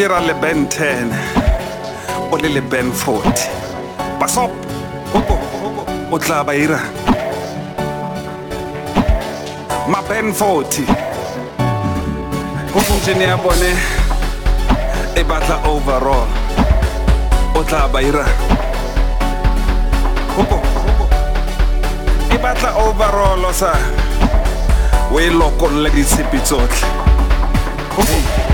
dira le ben 10 o le le ben 40 basop o tla ba ira maben 40 engineer bone e batla overall o tla ba ira Hopo. e batla overall o sa o e lokolle ditshepi tsotlhe Hopo.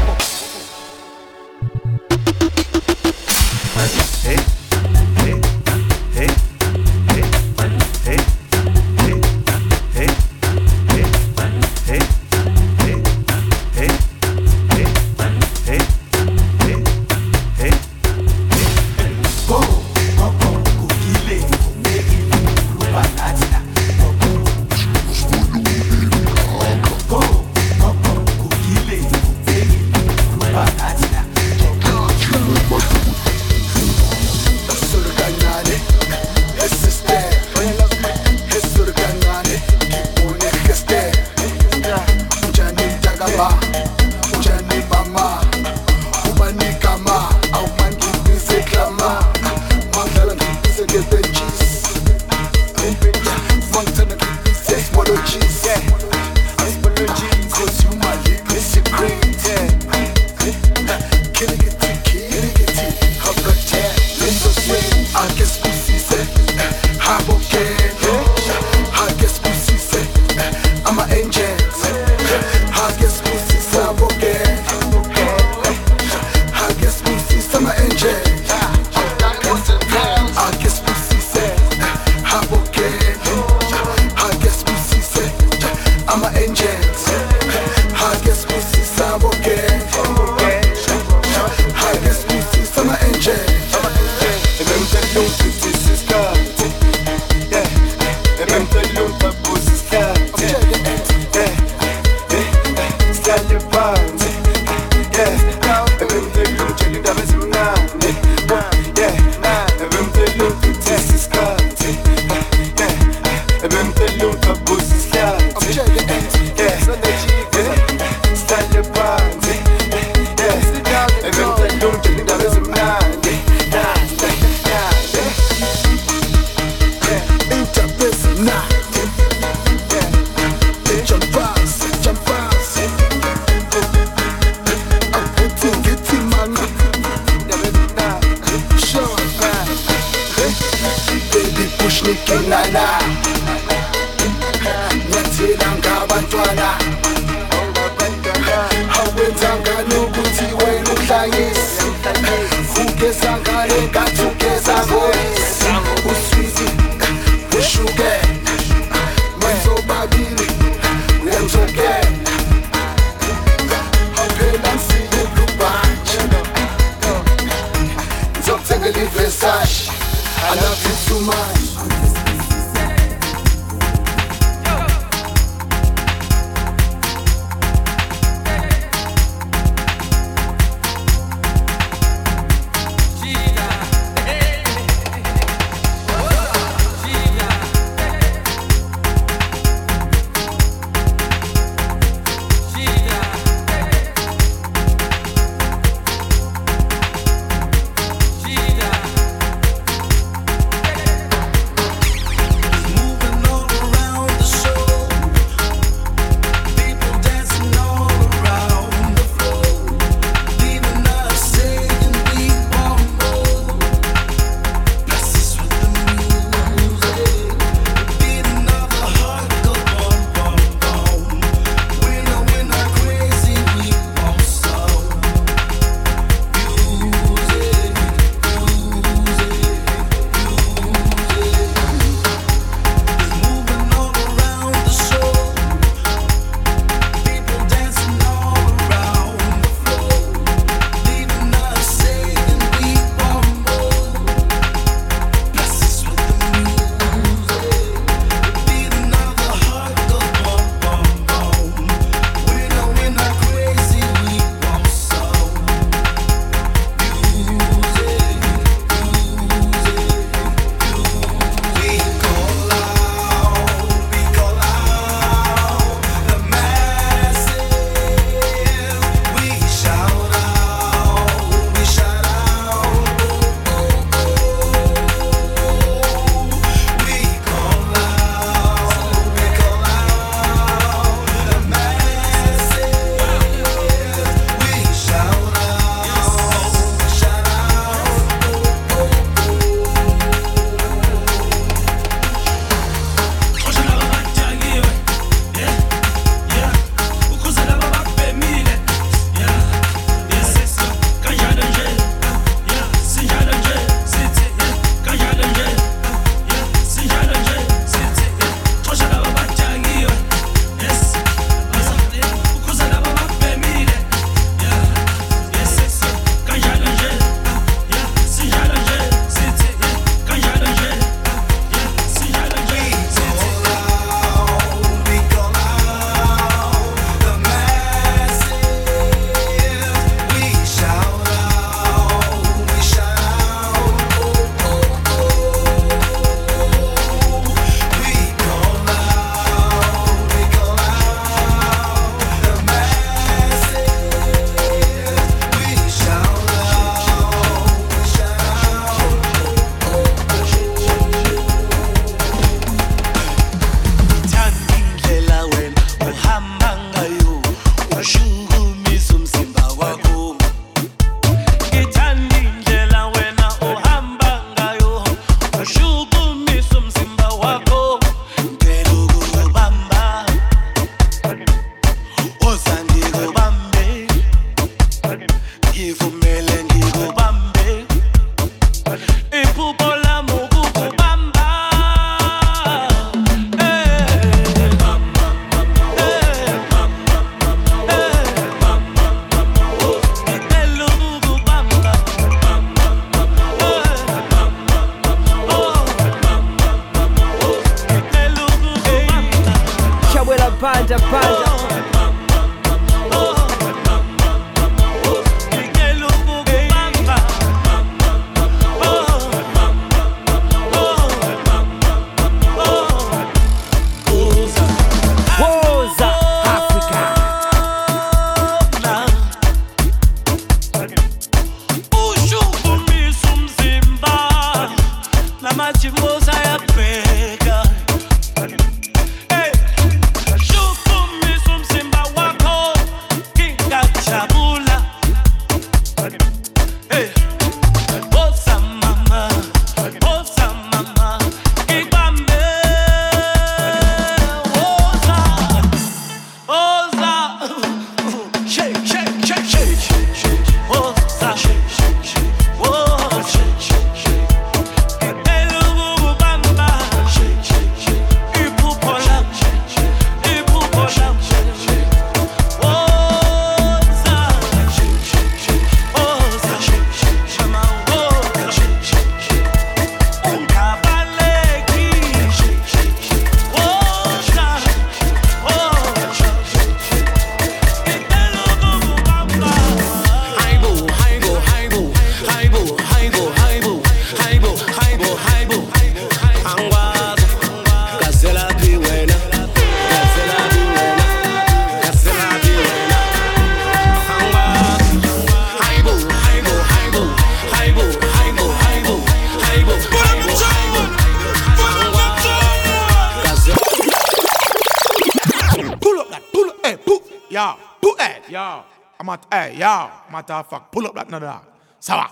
matter, hey, yo, matter of fact, pull up that another. Sawa.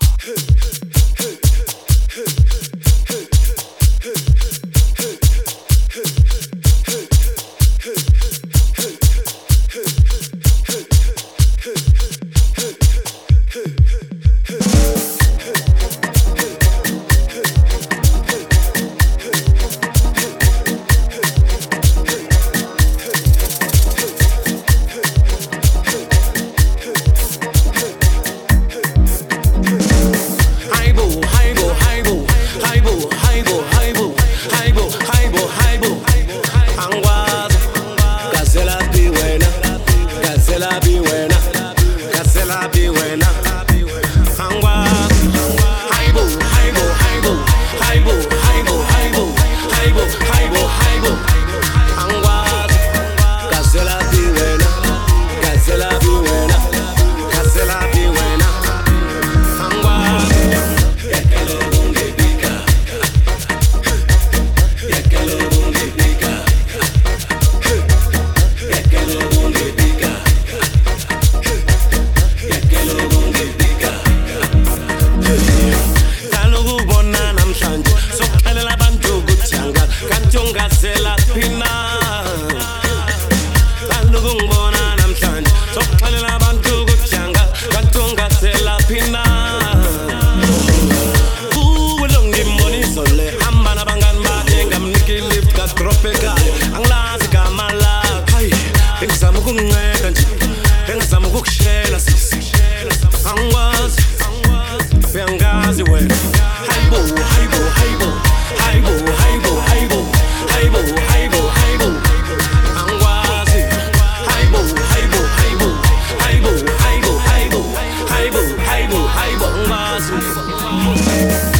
还不还不嘛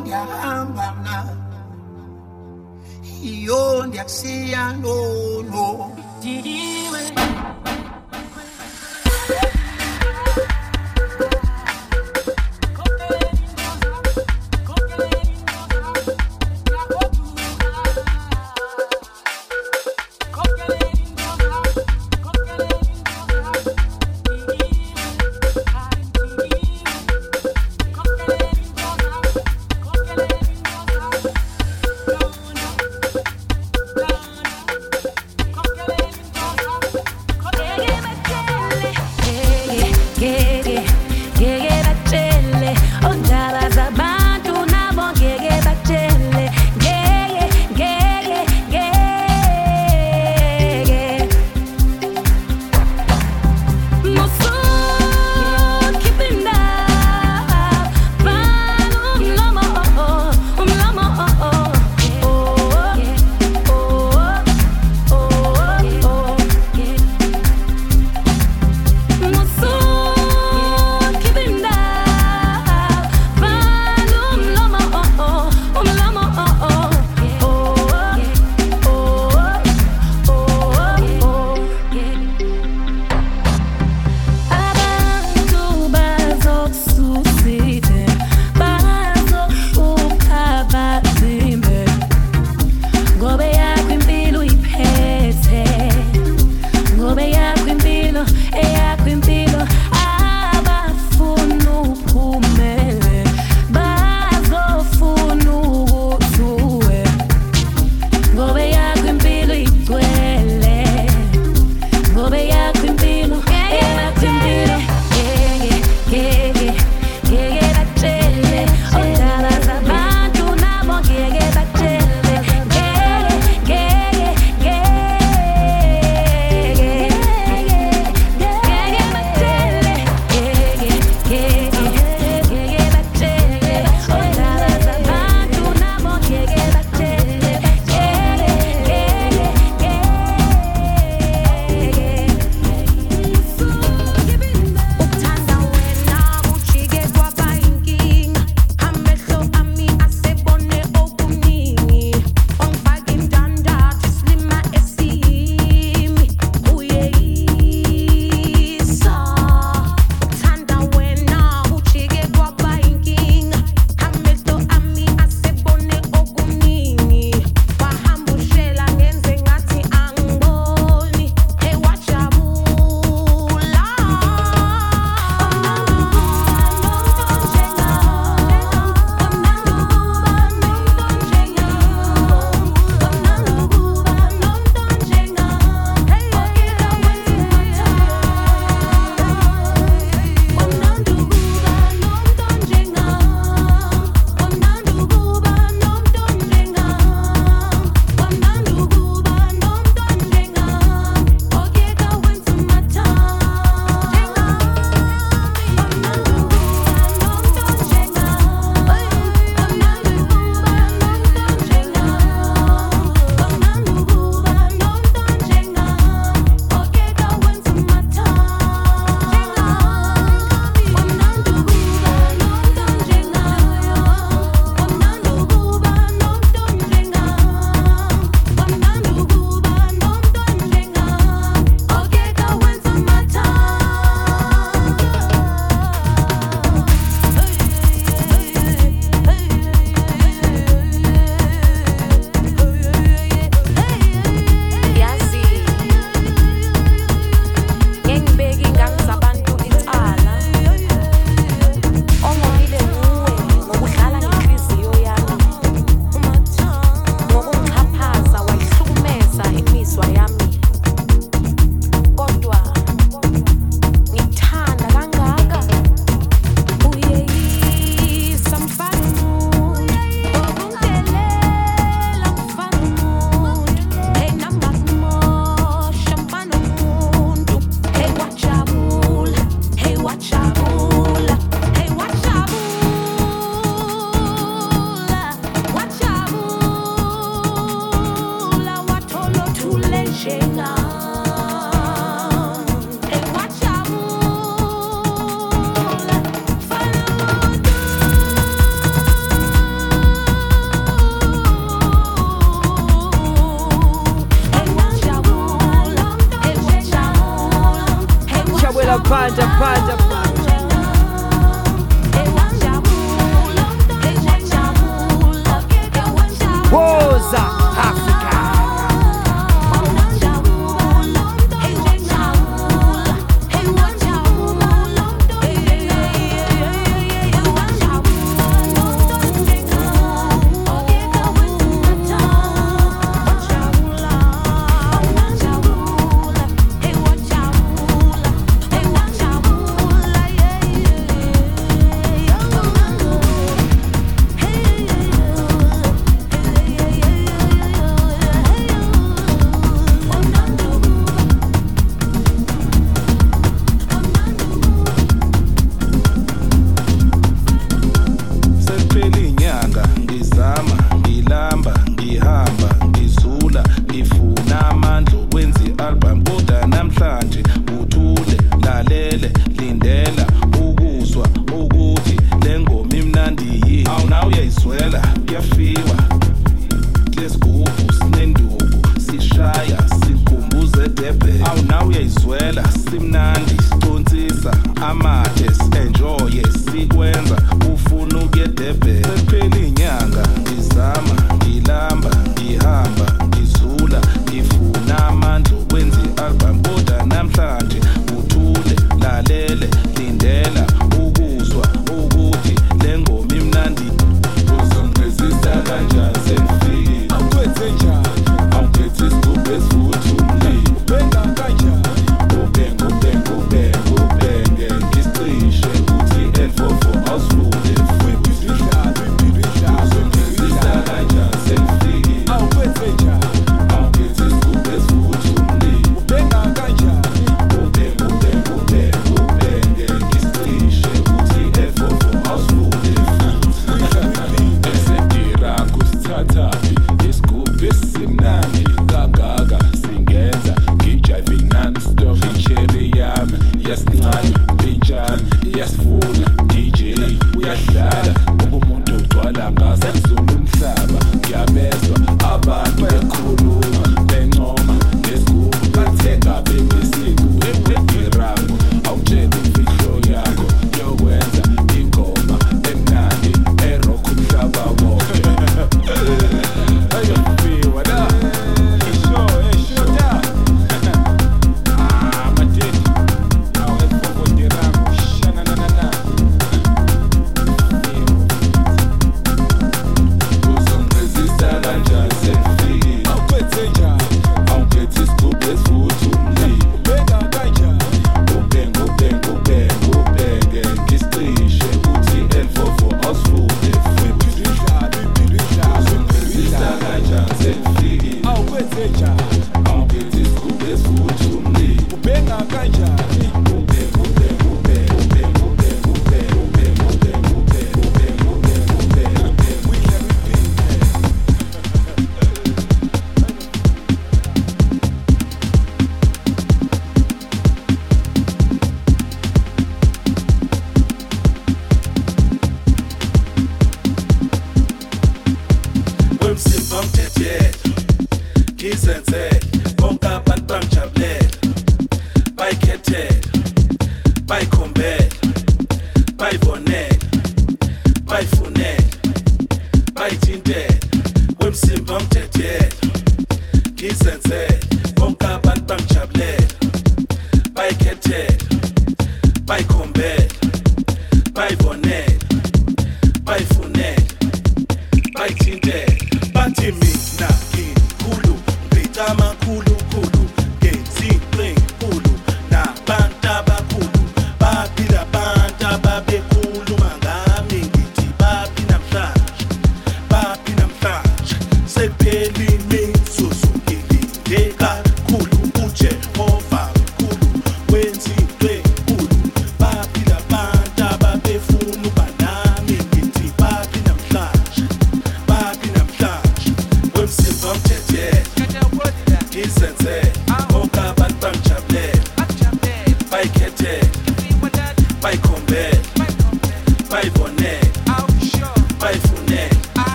ndiyahamba mna yho ndiyakusiya no no. Ndiwe.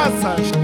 casas.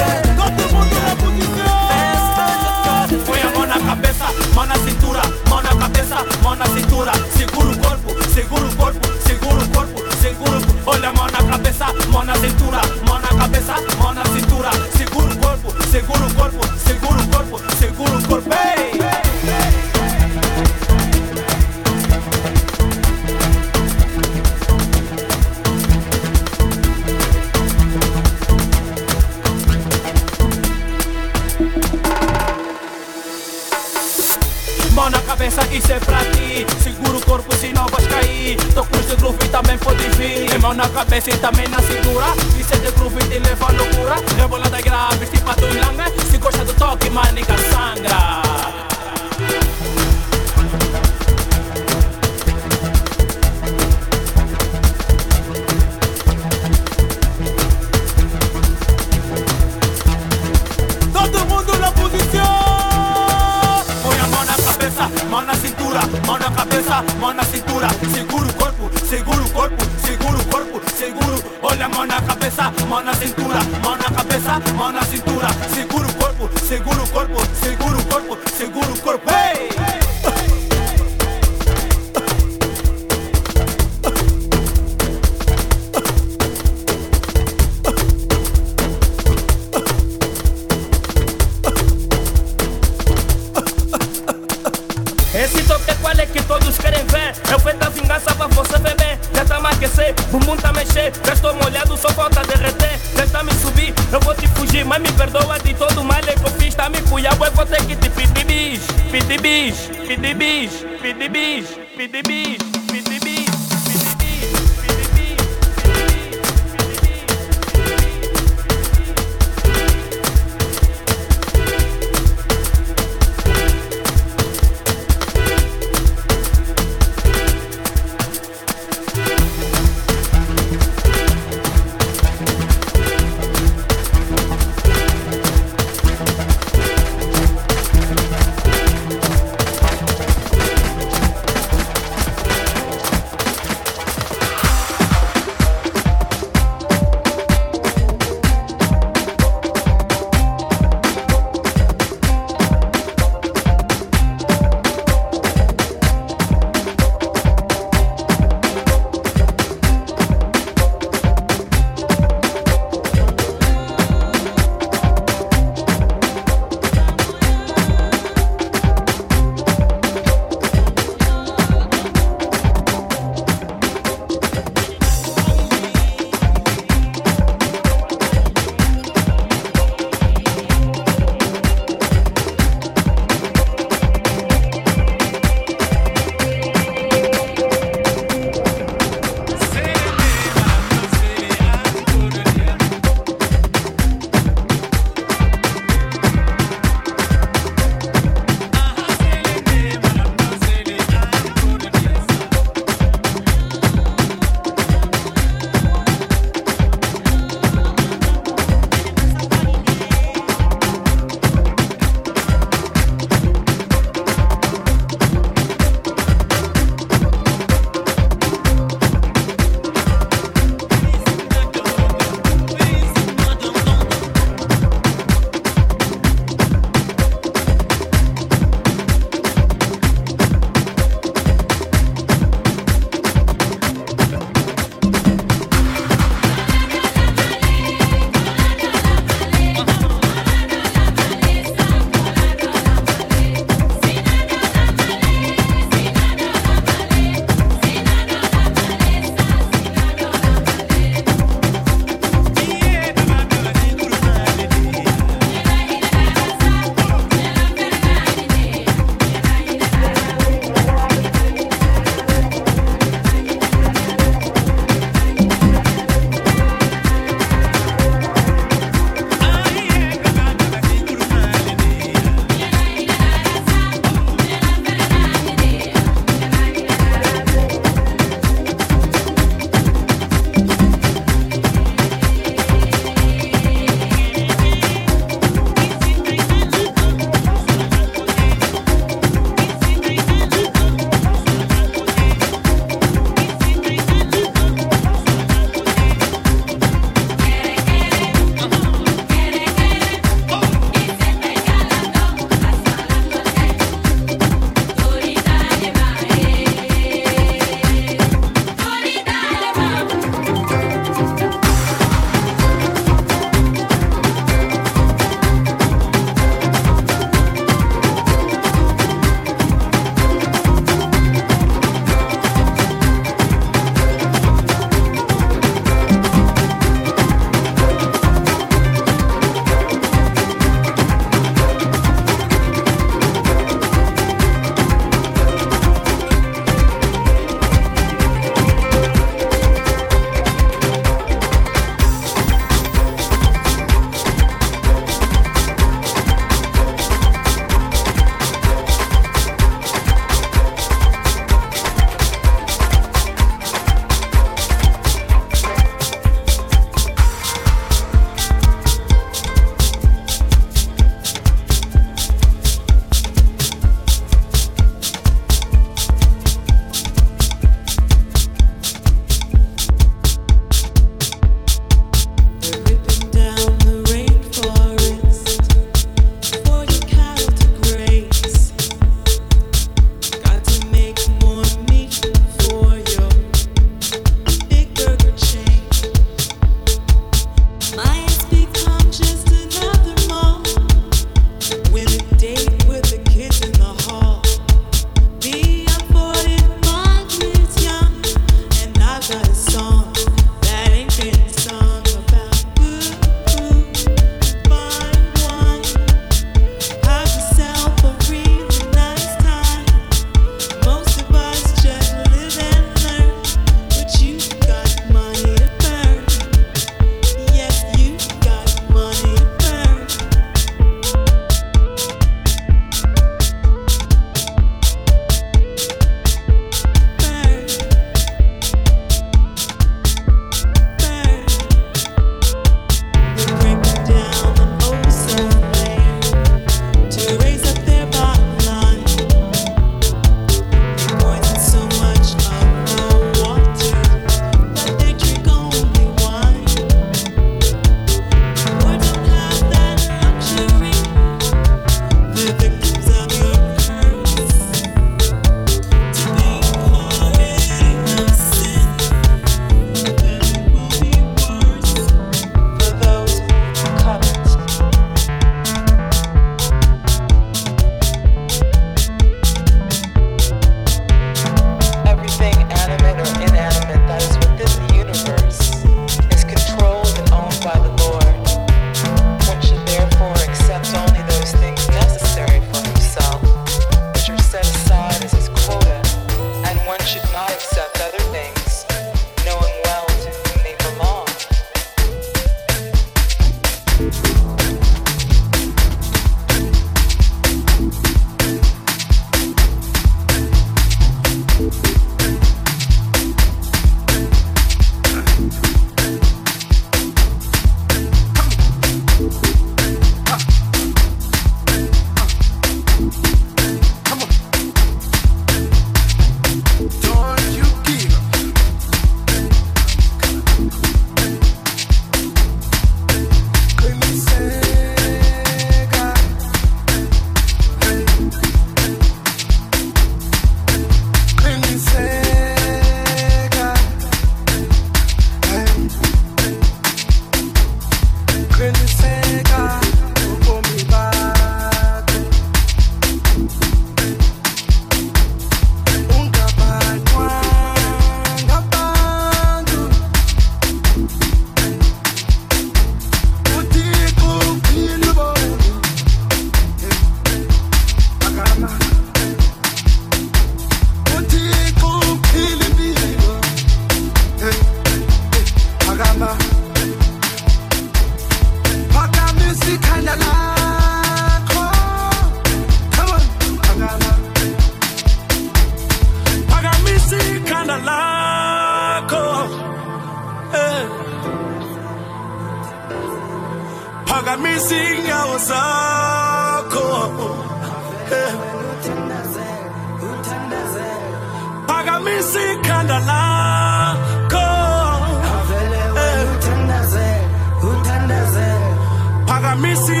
Missing.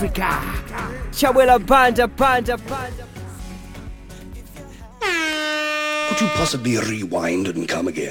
Africa. Could you possibly rewind and come again?